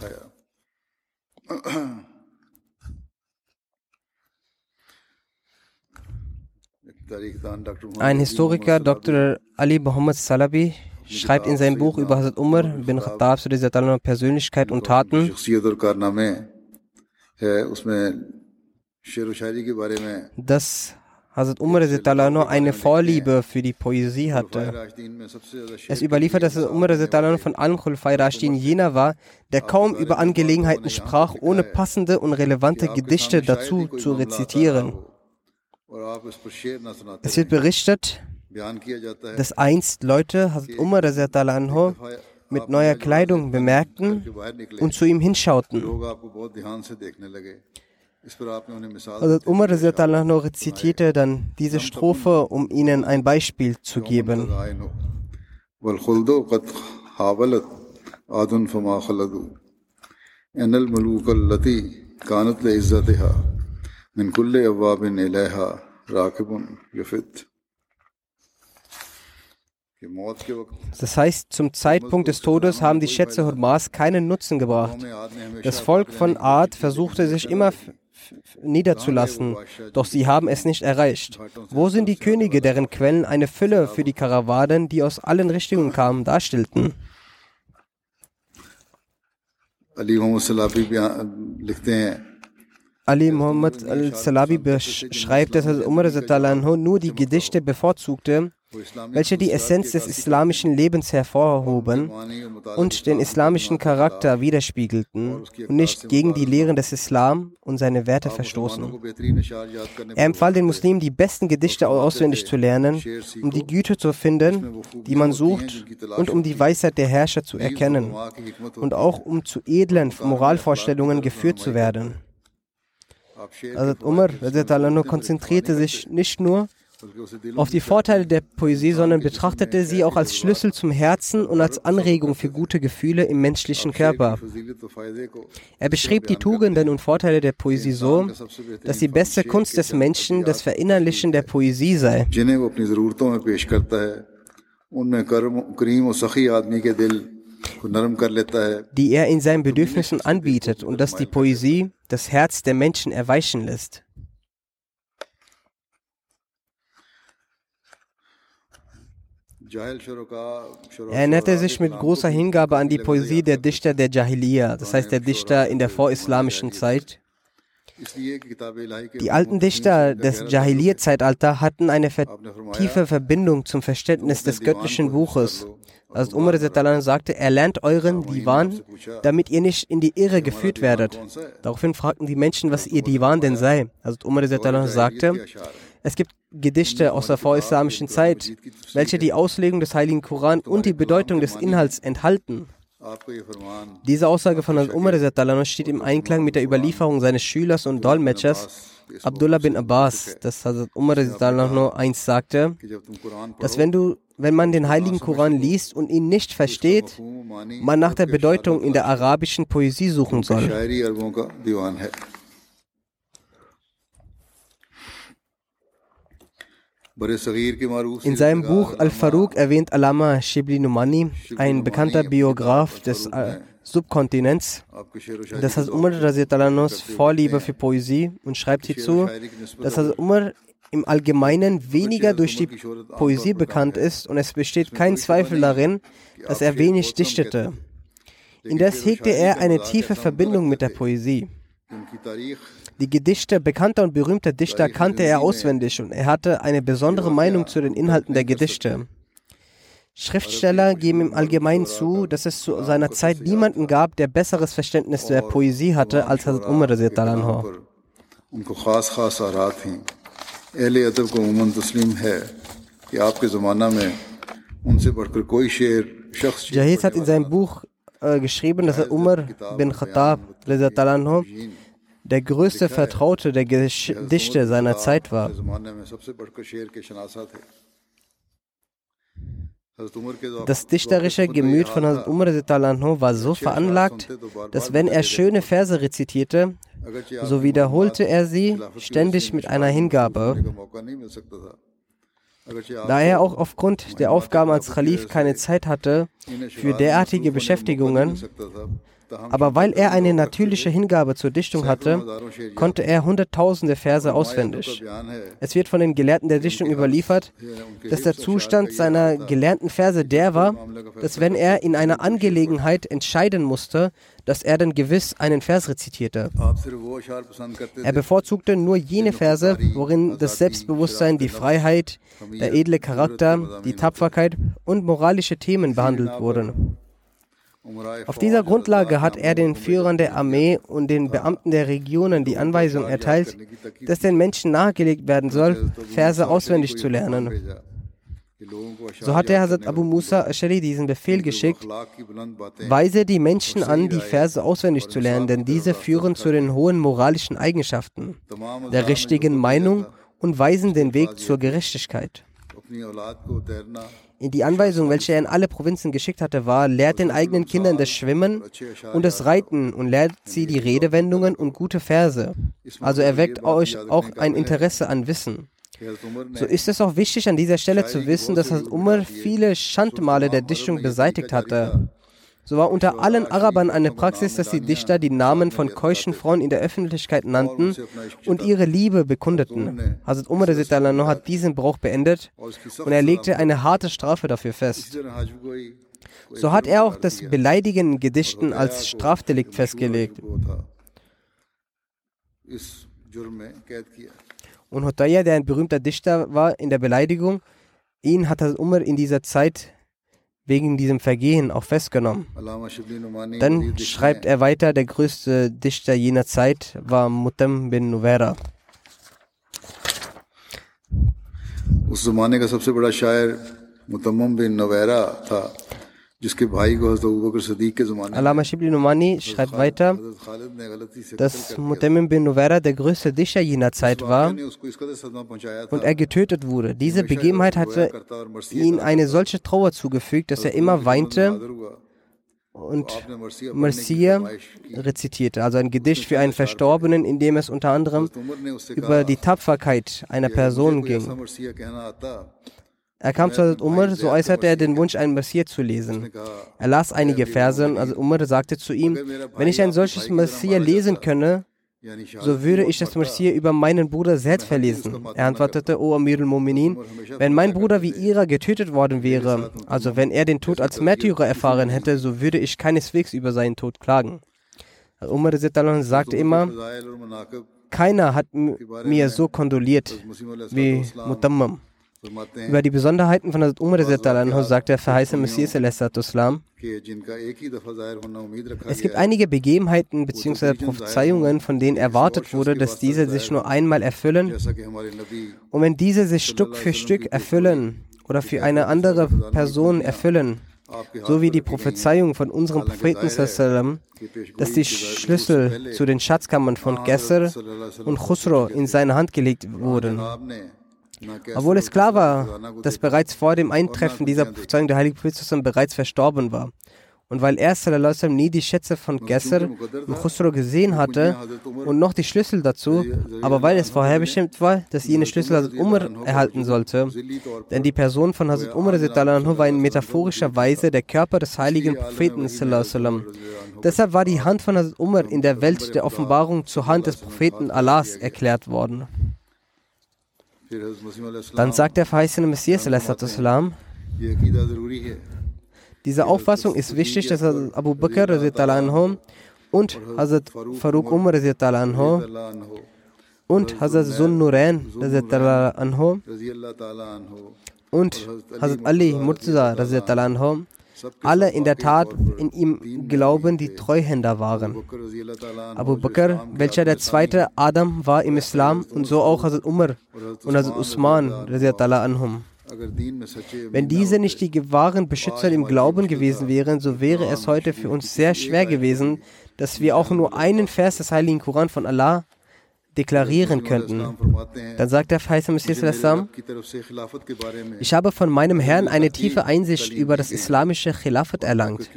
Ein Historiker, Dr. Ali Muhammad Salabi, schreibt in seinem Buch über Hazrat Umar bin Khattab zu dieser Persönlichkeit und Taten, dass Hazrat Umar eine Vorliebe für die Poesie hatte. Es überliefert, dass Umar von allen Khulfai Rashidin jener war, der kaum über Angelegenheiten sprach, ohne passende und relevante Gedichte dazu zu rezitieren. Es wird berichtet, dass einst Leute Hazrat Umar anho, mit neuer Kleidung bemerkten und zu ihm hinschauten. Hazrat Umar anho rezitierte dann diese Strophe, um ihnen ein Beispiel zu geben. إن الملوك التي كانت لعزتها من كل أبواب إليها راكب يفت Das heißt, zum Zeitpunkt des Todes haben die Schätze Hurmas keinen Nutzen gebracht. Das Volk von Ad versuchte sich immer niederzulassen, doch sie haben es nicht erreicht. Wo sind die Könige, deren Quellen eine Fülle für die Karawanen, die aus allen Richtungen kamen, darstellten? Ali Ali Muhammad al-Salabi beschreibt, dass Umar nur die Gedichte bevorzugte, welche die Essenz des islamischen Lebens hervorhoben und den islamischen Charakter widerspiegelten und nicht gegen die Lehren des Islam und seine Werte verstoßen. Er empfahl den Muslimen, die besten Gedichte auswendig zu lernen, um die Güte zu finden, die man sucht, und um die Weisheit der Herrscher zu erkennen und auch um zu edlen Moralvorstellungen geführt zu werden. Also Umar konzentrierte sich nicht nur auf die Vorteile der Poesie, sondern betrachtete sie auch als Schlüssel zum Herzen und als Anregung für gute Gefühle im menschlichen Körper. Er beschrieb die Tugenden und Vorteile der Poesie so, dass die beste Kunst des Menschen das Verinnerlichen der Poesie sei. Die er in seinen Bedürfnissen anbietet und dass die Poesie das Herz der Menschen erweichen lässt. Er erinnerte sich mit großer Hingabe an die Poesie der Dichter der Jahiliya, das heißt der Dichter in der vorislamischen Zeit. Die alten Dichter des Jahiliyyah-Zeitalters hatten eine tiefe Verbindung zum Verständnis des göttlichen Buches. Also Umar sagte, er lernt euren Divan, damit ihr nicht in die Irre geführt werdet. Daraufhin fragten die Menschen, was ihr Divan denn sei. Also Umar sagte, es gibt Gedichte aus der vorislamischen Zeit, welche die Auslegung des Heiligen Koran und die Bedeutung des Inhalts enthalten. Diese Aussage von Umar steht im Einklang mit der Überlieferung seines Schülers und Dolmetschers Abdullah bin Abbas, dass Hazrat Umar nur eins sagte, dass wenn du, wenn man den Heiligen Koran liest und ihn nicht versteht, man nach der Bedeutung in der arabischen Poesie suchen soll. In seinem Buch Al-Faruq erwähnt Alama Shibli Numani, ein bekannter Biograf des äh, Subkontinents, dass Hazrat Umar Vorliebe für Poesie und schreibt hierzu, dass Hazrat Umar im Allgemeinen weniger durch die Poesie bekannt ist und es besteht kein Zweifel darin, dass er wenig dichtete. Indes hegte er eine tiefe Verbindung mit der Poesie. Die Gedichte bekannter und berühmter Dichter kannte er auswendig und er hatte eine besondere Meinung zu den Inhalten der Gedichte. Schriftsteller geben im Allgemeinen zu, dass es zu seiner Zeit niemanden gab, der besseres Verständnis der Poesie hatte als Hazrat Umar Jahid hat in seinem Buch äh, geschrieben, dass Umar bin Khattab der größte Vertraute der Gedichte seiner Zeit war. Das dichterische Gemüt von Hazrat Umar war so veranlagt, dass wenn er schöne Verse rezitierte, so wiederholte er sie ständig mit einer Hingabe. Da er auch aufgrund der Aufgaben als Khalif keine Zeit hatte für derartige Beschäftigungen, aber weil er eine natürliche Hingabe zur Dichtung hatte, konnte er hunderttausende Verse auswendig. Es wird von den Gelehrten der Dichtung überliefert, dass der Zustand seiner gelernten Verse der war, dass wenn er in einer Angelegenheit entscheiden musste, dass er dann gewiss einen Vers rezitierte. Er bevorzugte nur jene Verse, worin das Selbstbewusstsein, die Freiheit, der edle Charakter, die Tapferkeit und moralische Themen behandelt wurden. Auf dieser Grundlage hat er den Führern der Armee und den Beamten der Regionen die Anweisung erteilt, dass den Menschen nahegelegt werden soll, Verse auswendig zu lernen. So hat der Hazrat Abu Musa Ashari diesen Befehl geschickt, weise die Menschen an, die Verse auswendig zu lernen, denn diese führen zu den hohen moralischen Eigenschaften, der richtigen Meinung und weisen den Weg zur Gerechtigkeit. In die Anweisung, welche er in alle Provinzen geschickt hatte, war, lehrt den eigenen Kindern das Schwimmen und das Reiten und lehrt sie die Redewendungen und gute Verse. Also erweckt euch auch ein Interesse an Wissen. So ist es auch wichtig an dieser Stelle zu wissen, dass Umar viele Schandmale der Dichtung beseitigt hatte. So war unter allen Arabern eine Praxis, dass die Dichter die Namen von keuschen Frauen in der Öffentlichkeit nannten und ihre Liebe bekundeten. Hazrat Umar hat diesen Brauch beendet und er legte eine harte Strafe dafür fest. So hat er auch das Beleidigen in Gedichten als Strafdelikt festgelegt. Und Hotaya, der ein berühmter Dichter war in der Beleidigung, ihn hat Umar in dieser Zeit wegen diesem Vergehen auch festgenommen. Dann schreibt er weiter, der größte Dichter jener Zeit war Mutam bin Nuvera. Alama Shibli Numani schreibt weiter, dass Mutammim bin Nuwaira der größte Discher jener Zeit war und er getötet wurde. Diese Begebenheit hatte ihm eine solche Trauer zugefügt, dass er immer weinte und Marcia rezitierte, also ein Gedicht für einen Verstorbenen, in dem es unter anderem über die Tapferkeit einer Person ging. Er kam zu Hazrat Umar, so äußerte er den Wunsch, einen Messias zu lesen. Er las einige Verse und also Umar sagte zu ihm, wenn ich ein solches Messias lesen könne, so würde ich das Messias über meinen Bruder selbst verlesen. Er antwortete, O Amir al-Mu'minin, wenn mein Bruder wie ihrer getötet worden wäre, also wenn er den Tod als Märtyrer erfahren hätte, so würde ich keineswegs über seinen Tod klagen. Umar sagte immer, keiner hat mir so kondoliert wie Mutammam. Über die Besonderheiten von Hazrat Umar sagt der verheißene Messias Islam. Es gibt einige Begebenheiten bzw. Prophezeiungen, von denen erwartet wurde, dass diese sich nur einmal erfüllen. Und wenn diese sich Stück für Stück erfüllen oder für eine andere Person erfüllen, so wie die Prophezeiung von unserem Propheten, dass die Schlüssel zu den Schatzkammern von Gesser und Khusro in seine Hand gelegt wurden. Obwohl es klar war, dass bereits vor dem Eintreffen dieser Prophezeiung der heilige Prophet bereits verstorben war. Und weil er sallam, nie die Schätze von Gesser und Khusro gesehen hatte und noch die Schlüssel dazu, aber weil es vorherbestimmt war, dass jene Schlüssel Hazrat Umar erhalten sollte, denn die Person von Hazrat Umar war in metaphorischer Weise der Körper des heiligen Propheten. Sallam. Deshalb war die Hand von Hazrat Umar in der Welt der Offenbarung zur Hand des Propheten Allahs erklärt worden. Dann sagt der verheißene Messias, diese Auffassung ist wichtig, dass Abu Bakr und Hazrat Farouk Umar und Hazrat Zun Nurain und Hazrat Ali Murtaza alle in der Tat in ihm glauben, die Treuhänder waren. Abu Bakr, welcher der zweite Adam war im Islam und so auch Hazrat Umar und Hazrat Usman anhum. Wenn diese nicht die wahren Beschützer im Glauben gewesen wären, so wäre es heute für uns sehr schwer gewesen, dass wir auch nur einen Vers des Heiligen Koran von Allah deklarieren könnten. Dann sagt der Faisal Messias ich habe von meinem Herrn eine tiefe Einsicht über das islamische Khilafat erlangt.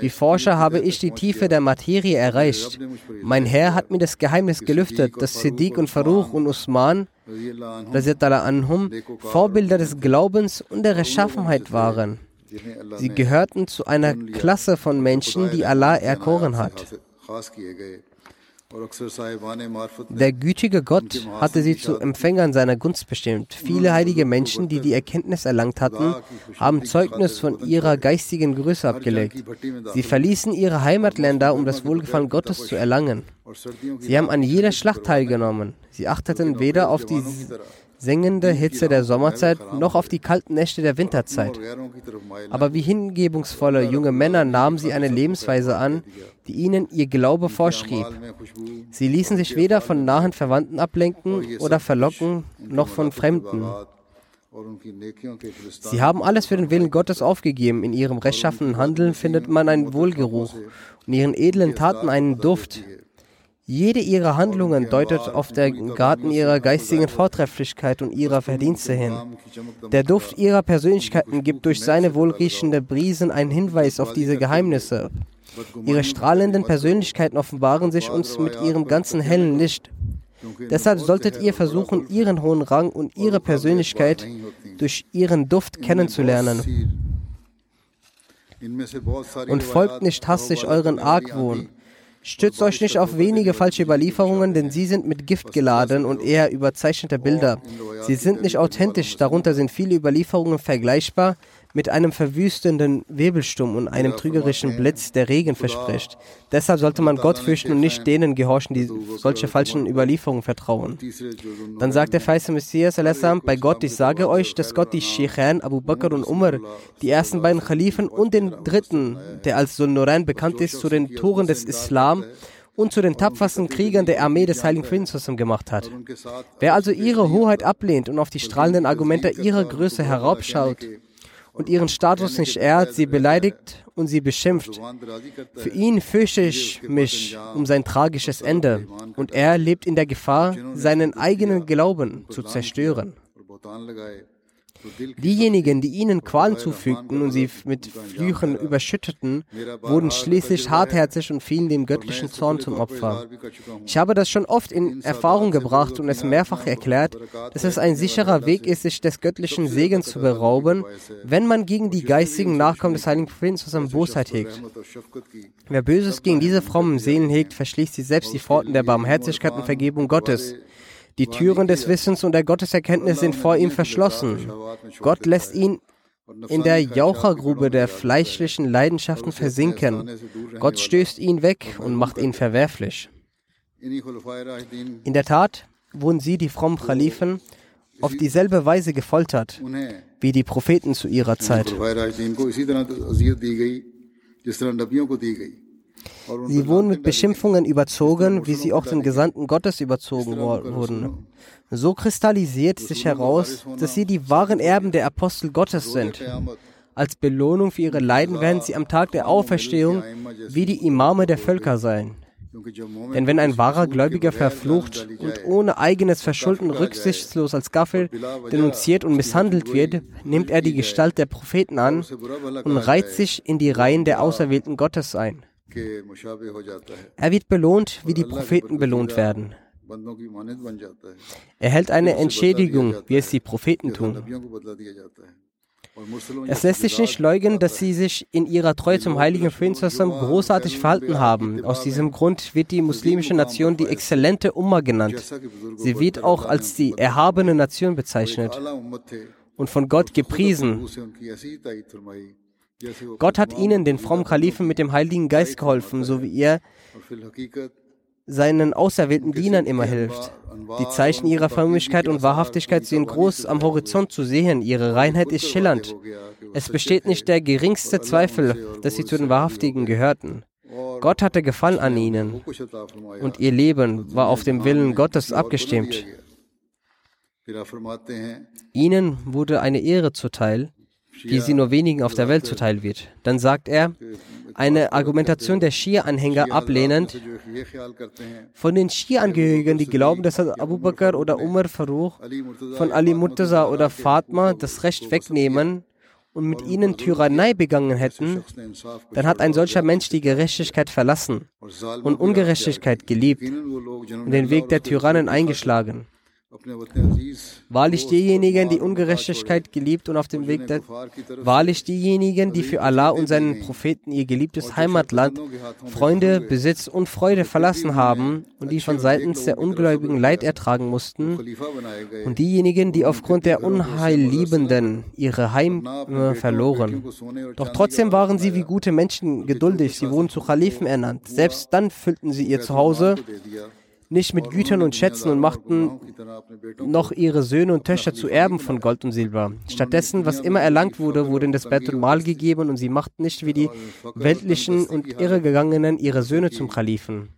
Wie Forscher habe ich die Tiefe der Materie erreicht. Mein Herr hat mir das Geheimnis gelüftet, dass Siddiq und Faruch und Usman anhum, Vorbilder des Glaubens und der Rechtschaffenheit waren. Sie gehörten zu einer Klasse von Menschen, die Allah erkoren hat. Der gütige Gott hatte sie zu Empfängern seiner Gunst bestimmt. Viele heilige Menschen, die die Erkenntnis erlangt hatten, haben Zeugnis von ihrer geistigen Größe abgelegt. Sie verließen ihre Heimatländer, um das Wohlgefallen Gottes zu erlangen. Sie haben an jeder Schlacht teilgenommen. Sie achteten weder auf die sengende Hitze der Sommerzeit noch auf die kalten Nächte der Winterzeit. Aber wie hingebungsvolle junge Männer nahmen sie eine Lebensweise an, die ihnen ihr Glaube vorschrieb. Sie ließen sich weder von nahen Verwandten ablenken oder verlocken, noch von Fremden. Sie haben alles für den Willen Gottes aufgegeben. In ihrem rechtschaffenen Handeln findet man einen Wohlgeruch und in ihren edlen Taten einen Duft. Jede ihrer Handlungen deutet auf den Garten ihrer geistigen Vortrefflichkeit und ihrer Verdienste hin. Der Duft ihrer Persönlichkeiten gibt durch seine wohlriechende Brisen einen Hinweis auf diese Geheimnisse. Ihre strahlenden Persönlichkeiten offenbaren sich uns mit ihrem ganzen hellen Licht. Deshalb solltet ihr versuchen, ihren hohen Rang und ihre Persönlichkeit durch ihren Duft kennenzulernen. Und folgt nicht hastig euren Argwohn. Stützt euch nicht auf wenige falsche Überlieferungen, denn sie sind mit Gift geladen und eher überzeichnete Bilder. Sie sind nicht authentisch, darunter sind viele Überlieferungen vergleichbar mit einem verwüstenden Wirbelsturm und einem trügerischen Blitz der Regen verspricht. Deshalb sollte man Gott fürchten und nicht denen gehorchen, die solche falschen Überlieferungen vertrauen. Dann sagt der feiste Messias, bei Gott, ich sage euch, dass Gott die Sheikhan, Abu Bakr und Umar, die ersten beiden Khalifen und den dritten, der als Sunnuran bekannt ist, zu den Toren des Islam und zu den tapfersten Kriegern der Armee des Heiligen Friedens gemacht hat. Wer also ihre Hoheit ablehnt und auf die strahlenden Argumente ihrer Größe herabschaut, und ihren Status nicht ehrt, sie beleidigt und sie beschimpft. Für ihn fürchte ich mich um sein tragisches Ende und er lebt in der Gefahr, seinen eigenen Glauben zu zerstören. Diejenigen, die ihnen Qualen zufügten und sie mit Flüchen überschütteten, wurden schließlich hartherzig und fielen dem göttlichen Zorn zum Opfer. Ich habe das schon oft in Erfahrung gebracht und es mehrfach erklärt, dass es ein sicherer Weg ist, sich des göttlichen Segens zu berauben, wenn man gegen die geistigen Nachkommen des heiligen Propheten zusammen Bosheit hegt. Wer Böses gegen diese frommen Seelen hegt, verschließt sie selbst die Pforten der Barmherzigkeit und Vergebung Gottes. Die Türen des Wissens und der Gotteserkenntnis sind vor ihm verschlossen. Gott lässt ihn in der Jauchergrube der fleischlichen Leidenschaften versinken. Gott stößt ihn weg und macht ihn verwerflich. In der Tat wurden sie, die frommen Khalifen, auf dieselbe Weise gefoltert wie die Propheten zu ihrer Zeit. Sie wurden mit Beschimpfungen überzogen, wie sie auch den Gesandten Gottes überzogen wurden. So kristallisiert sich heraus, dass sie die wahren Erben der Apostel Gottes sind. Als Belohnung für ihre Leiden werden sie am Tag der Auferstehung wie die Imame der Völker sein. Denn wenn ein wahrer Gläubiger verflucht und ohne eigenes Verschulden rücksichtslos als Gaffel denunziert und misshandelt wird, nimmt er die Gestalt der Propheten an und reiht sich in die Reihen der Auserwählten Gottes ein. Er wird belohnt, wie die Propheten belohnt werden. Er hält eine Entschädigung, wie es die Propheten tun. Es lässt sich nicht leugnen, dass sie sich in ihrer Treue zum heiligen Propheten großartig verhalten haben. Aus diesem Grund wird die muslimische Nation die exzellente Umma genannt. Sie wird auch als die erhabene Nation bezeichnet und von Gott gepriesen. Gott hat ihnen, den frommen Kalifen, mit dem Heiligen Geist geholfen, so wie er seinen auserwählten Dienern immer hilft. Die Zeichen ihrer Frömmigkeit und Wahrhaftigkeit sind groß am Horizont zu sehen. Ihre Reinheit ist schillernd. Es besteht nicht der geringste Zweifel, dass sie zu den Wahrhaftigen gehörten. Gott hatte Gefallen an ihnen und ihr Leben war auf dem Willen Gottes abgestimmt. Ihnen wurde eine Ehre zuteil, die sie nur wenigen auf der Welt zuteil wird. Dann sagt er, eine Argumentation der Schia-Anhänger ablehnend, von den Schia-Angehörigen, die glauben, dass Abu Bakr oder Umar Faruq von Ali Murtaza oder Fatma das Recht wegnehmen und mit ihnen Tyrannei begangen hätten, dann hat ein solcher Mensch die Gerechtigkeit verlassen und Ungerechtigkeit geliebt und den Weg der Tyrannen eingeschlagen. Wahrlich diejenigen, die Ungerechtigkeit geliebt und auf dem Weg der Wahrlich diejenigen, die für Allah und seinen Propheten ihr geliebtes Heimatland, Freunde, Besitz und Freude verlassen haben und die von seitens der Ungläubigen Leid ertragen mussten, und diejenigen, die aufgrund der Unheilliebenden ihre Heime verloren. Doch trotzdem waren sie wie gute Menschen geduldig, sie wurden zu Khalifen ernannt. Selbst dann füllten sie ihr Zuhause nicht mit Gütern und Schätzen und machten noch ihre Söhne und Töchter zu Erben von Gold und Silber. Stattdessen, was immer erlangt wurde, wurde in das Bettul Mal gegeben und sie machten nicht wie die weltlichen und Irregegangenen ihre Söhne zum Kalifen.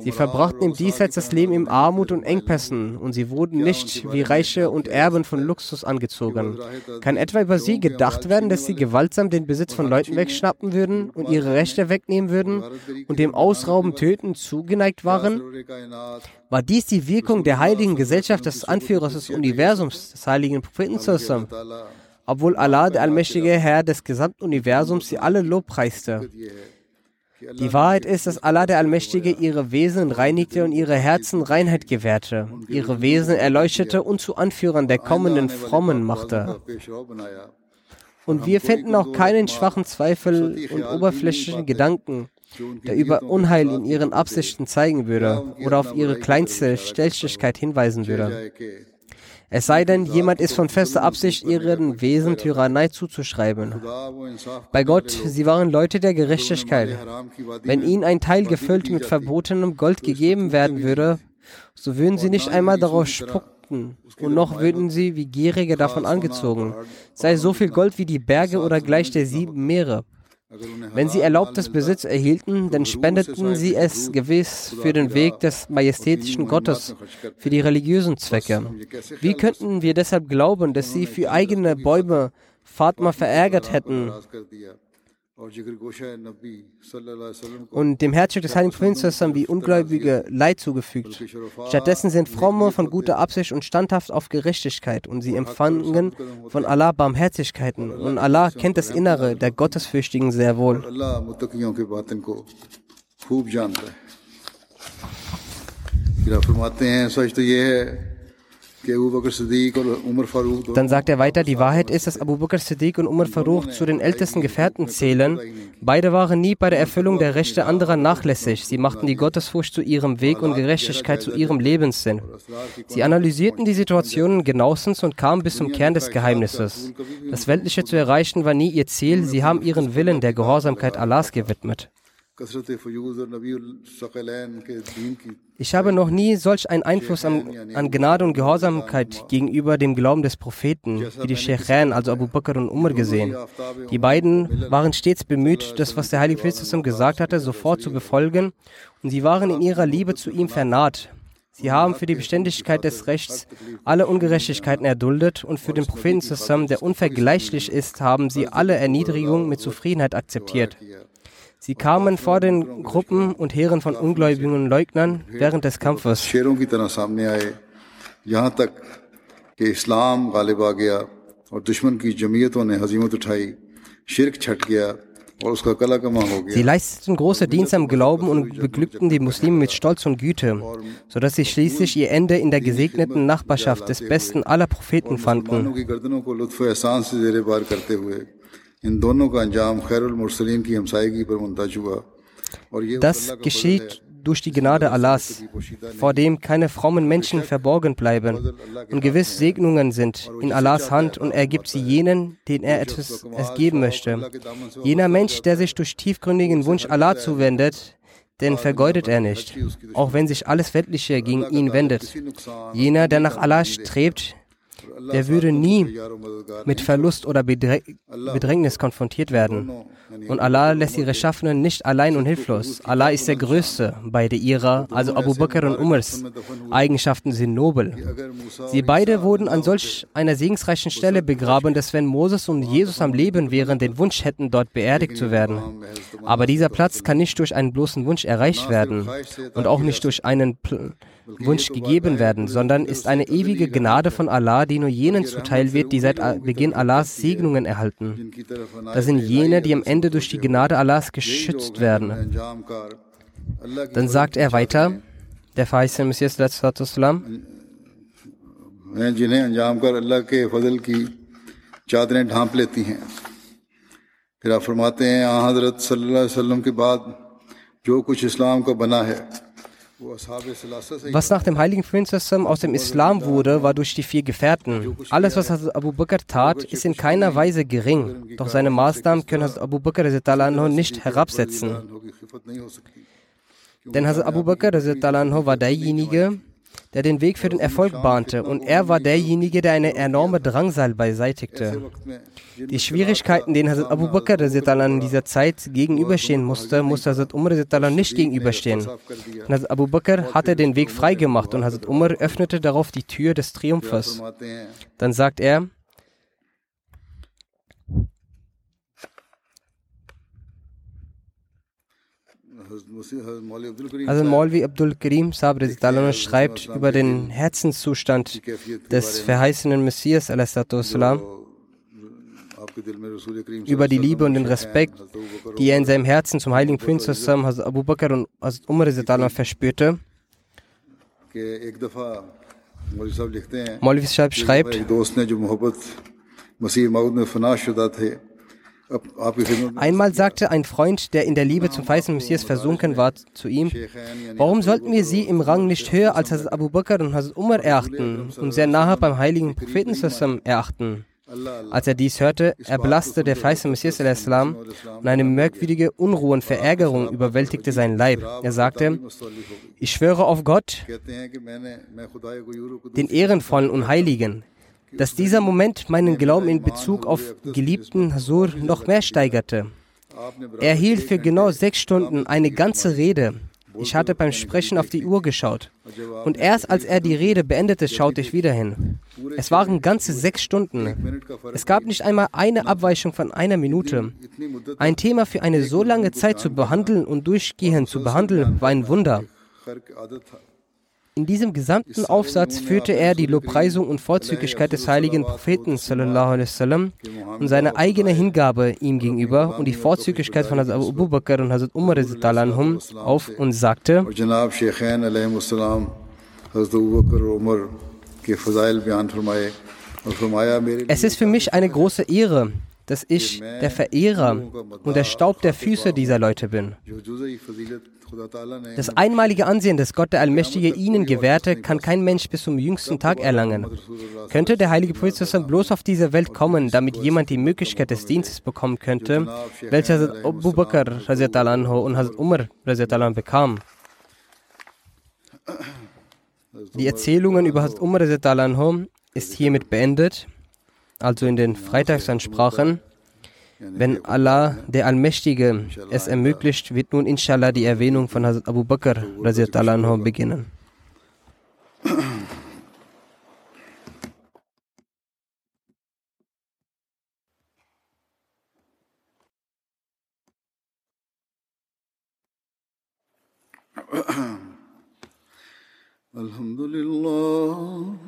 Sie verbrachten im Diesseits das Leben in Armut und Engpässen und sie wurden nicht wie Reiche und Erben von Luxus angezogen. Kann etwa über sie gedacht werden, dass sie gewaltsam den Besitz von Leuten wegschnappen würden und ihre Rechte wegnehmen würden und dem Ausrauben, Töten zugeneigt waren? War dies die Wirkung der heiligen Gesellschaft des Anführers des Universums, des heiligen Propheten zusammen? Obwohl Allah, der allmächtige Herr des gesamten Universums, sie alle lobpreiste. Die Wahrheit ist, dass Allah der Allmächtige ihre Wesen reinigte und ihre Herzen Reinheit gewährte, ihre Wesen erleuchtete und zu Anführern der kommenden Frommen machte. Und wir finden auch keinen schwachen Zweifel und oberflächlichen Gedanken, der über Unheil in ihren Absichten zeigen würde oder auf ihre kleinste Stelzlichkeit hinweisen würde. Es sei denn, jemand ist von fester Absicht, ihren Wesen Tyrannei zuzuschreiben. Bei Gott, sie waren Leute der Gerechtigkeit. Wenn ihnen ein Teil gefüllt mit verbotenem Gold gegeben werden würde, so würden sie nicht einmal darauf spucken und noch würden sie wie Gierige davon angezogen, sei so viel Gold wie die Berge oder gleich der sieben Meere. Wenn sie erlaubtes Besitz erhielten, dann spendeten sie es gewiss für den Weg des majestätischen Gottes, für die religiösen Zwecke. Wie könnten wir deshalb glauben, dass sie für eigene Bäume Fatma verärgert hätten und dem Herzog des Heiligen Propheten wie Ungläubige Leid zugefügt. Stattdessen sind Fromme von guter Absicht und standhaft auf Gerechtigkeit und sie empfangen von Allah Barmherzigkeiten. und Allah kennt das Innere der Gottesfürchtigen sehr wohl. फिर dann sagt er weiter, die Wahrheit ist, dass Abu Bakr Siddiq und Umar Faruq zu den ältesten Gefährten zählen. Beide waren nie bei der Erfüllung der Rechte anderer nachlässig. Sie machten die Gottesfurcht zu ihrem Weg und Gerechtigkeit zu ihrem Lebenssinn. Sie analysierten die Situationen genauestens und kamen bis zum Kern des Geheimnisses. Das Weltliche zu erreichen war nie ihr Ziel. Sie haben ihren Willen der Gehorsamkeit Allahs gewidmet. Ich habe noch nie solch einen Einfluss an, an, Gnade und Gehorsamkeit gegenüber dem Glauben des Propheten, wie die Sheikhain, also Abu Bakr und Umar, gesehen. Die beiden waren stets bemüht, das, was der Heilige Prophet gesagt hatte, sofort zu befolgen, und sie waren in ihrer Liebe zu ihm vernaht. Sie haben für die Beständigkeit des Rechts alle Ungerechtigkeiten erduldet und für den Propheten zusammen, der unvergleichlich ist, haben sie alle Erniedrigungen mit Zufriedenheit akzeptiert. Sie kamen vor den Gruppen und Heeren von Ungläubigen und Leugnern während des Kampfes. Sie leisteten große Dienste am Glauben und beglückten die Muslime mit Stolz und Güte, sodass sie schließlich ihr Ende in der gesegneten Nachbarschaft des besten aller Propheten fanden. Das geschieht durch die Gnade Allahs, vor dem keine frommen Menschen verborgen bleiben. Und gewiss Segnungen sind in Allahs Hand und er gibt sie jenen, denen er etwas es geben möchte. Jener Mensch, der sich durch tiefgründigen Wunsch Allah zuwendet, den vergeudet er nicht, auch wenn sich alles Weltliche gegen ihn wendet. Jener, der nach Allah strebt, der würde nie mit Verlust oder Bedrängnis konfrontiert werden. Und Allah lässt ihre Schaffenden nicht allein und hilflos. Allah ist der Größte. Beide ihrer, also Abu Bakr und Umars, Eigenschaften sind nobel. Sie beide wurden an solch einer segensreichen Stelle begraben, dass wenn Moses und Jesus am Leben wären, den Wunsch hätten, dort beerdigt zu werden. Aber dieser Platz kann nicht durch einen bloßen Wunsch erreicht werden und auch nicht durch einen Pl Wunsch gegeben werden, sondern ist eine ewige Gnade von Allah, die nur jenen zuteil wird, die seit Beginn Allahs Segnungen erhalten. Das sind jene, die am Ende durch die Gnade Allahs geschützt werden. Dann sagt er weiter, der verheißene Messias, Salam, जिन्हें अंजाम कर अल्लाह के फजल की चादरें ढांप लेती हैं फिर आप फरमाते हैं हजरत सल्लल्लाहु अलैहि वसल्लम के बाद जो कुछ इस्लाम का बना है was nach dem heiligen Prinzess aus dem Islam wurde, war durch die vier Gefährten. Alles, was Abu Bakr tat, ist in keiner Weise gering. Doch seine Maßnahmen können Abu Bakr nicht herabsetzen. Denn Abu Bakr war derjenige, der den Weg für den Erfolg bahnte und er war derjenige, der eine enorme Drangsal beseitigte. Die Schwierigkeiten, denen Hazrat Abu Bakr in dieser Zeit gegenüberstehen musste, musste Hazrat Umar nicht gegenüberstehen. Und Hazrat Abu Bakr hatte den Weg freigemacht und Hazrat Umar öffnete darauf die Tür des Triumphes. Dann sagt er, Also Maulvi Abdul Karim Sahib schreibt über den Herzenszustand des verheißenen Messias wassalam, über die Liebe und den Respekt, die er in seinem Herzen zum heiligen Prinzen Abu Bakr und Umar verspürte. Maulvi Sahib schreibt, Einmal sagte ein Freund, der in der Liebe zum feisten Messias versunken war, zu ihm, warum sollten wir sie im Rang nicht höher als Hazrat Abu Bakr und Hazrat Umar erachten und sehr nahe beim heiligen Propheten erachten? Als er dies hörte, erblasste der feiste Messias und eine merkwürdige Unruhe und Verärgerung überwältigte seinen Leib. Er sagte, ich schwöre auf Gott, den Ehrenvollen und Heiligen, dass dieser Moment meinen Glauben in Bezug auf geliebten Hasur noch mehr steigerte. Er hielt für genau sechs Stunden eine ganze Rede. Ich hatte beim Sprechen auf die Uhr geschaut. Und erst als er die Rede beendete, schaute ich wieder hin. Es waren ganze sechs Stunden. Es gab nicht einmal eine Abweichung von einer Minute. Ein Thema für eine so lange Zeit zu behandeln und durchgehend zu behandeln, war ein Wunder. In diesem gesamten Aufsatz führte er die Lobpreisung und Vorzüglichkeit des heiligen Propheten sallam, und seine eigene Hingabe ihm gegenüber und die Vorzüglichkeit von Hazrat Abu Bakr und Hazrat Umar auf und sagte, es ist für mich eine große Ehre, dass ich der Verehrer und der Staub der Füße dieser Leute bin. Das einmalige Ansehen, das Gott der Allmächtige ihnen gewährte, kann kein Mensch bis zum jüngsten Tag erlangen. Könnte der heilige Prophet bloß auf diese Welt kommen, damit jemand die Möglichkeit des Dienstes bekommen könnte, welche Abu Bakr und Umar bekam? Die Erzählungen über Umar ist hiermit beendet, also in den Freitagsansprachen. Wenn Allah, der Allmächtige, es ermöglicht, wird nun inshallah die Erwähnung von Hazrat Abu Bakr beginnen. (coughs) Alhamdulillah.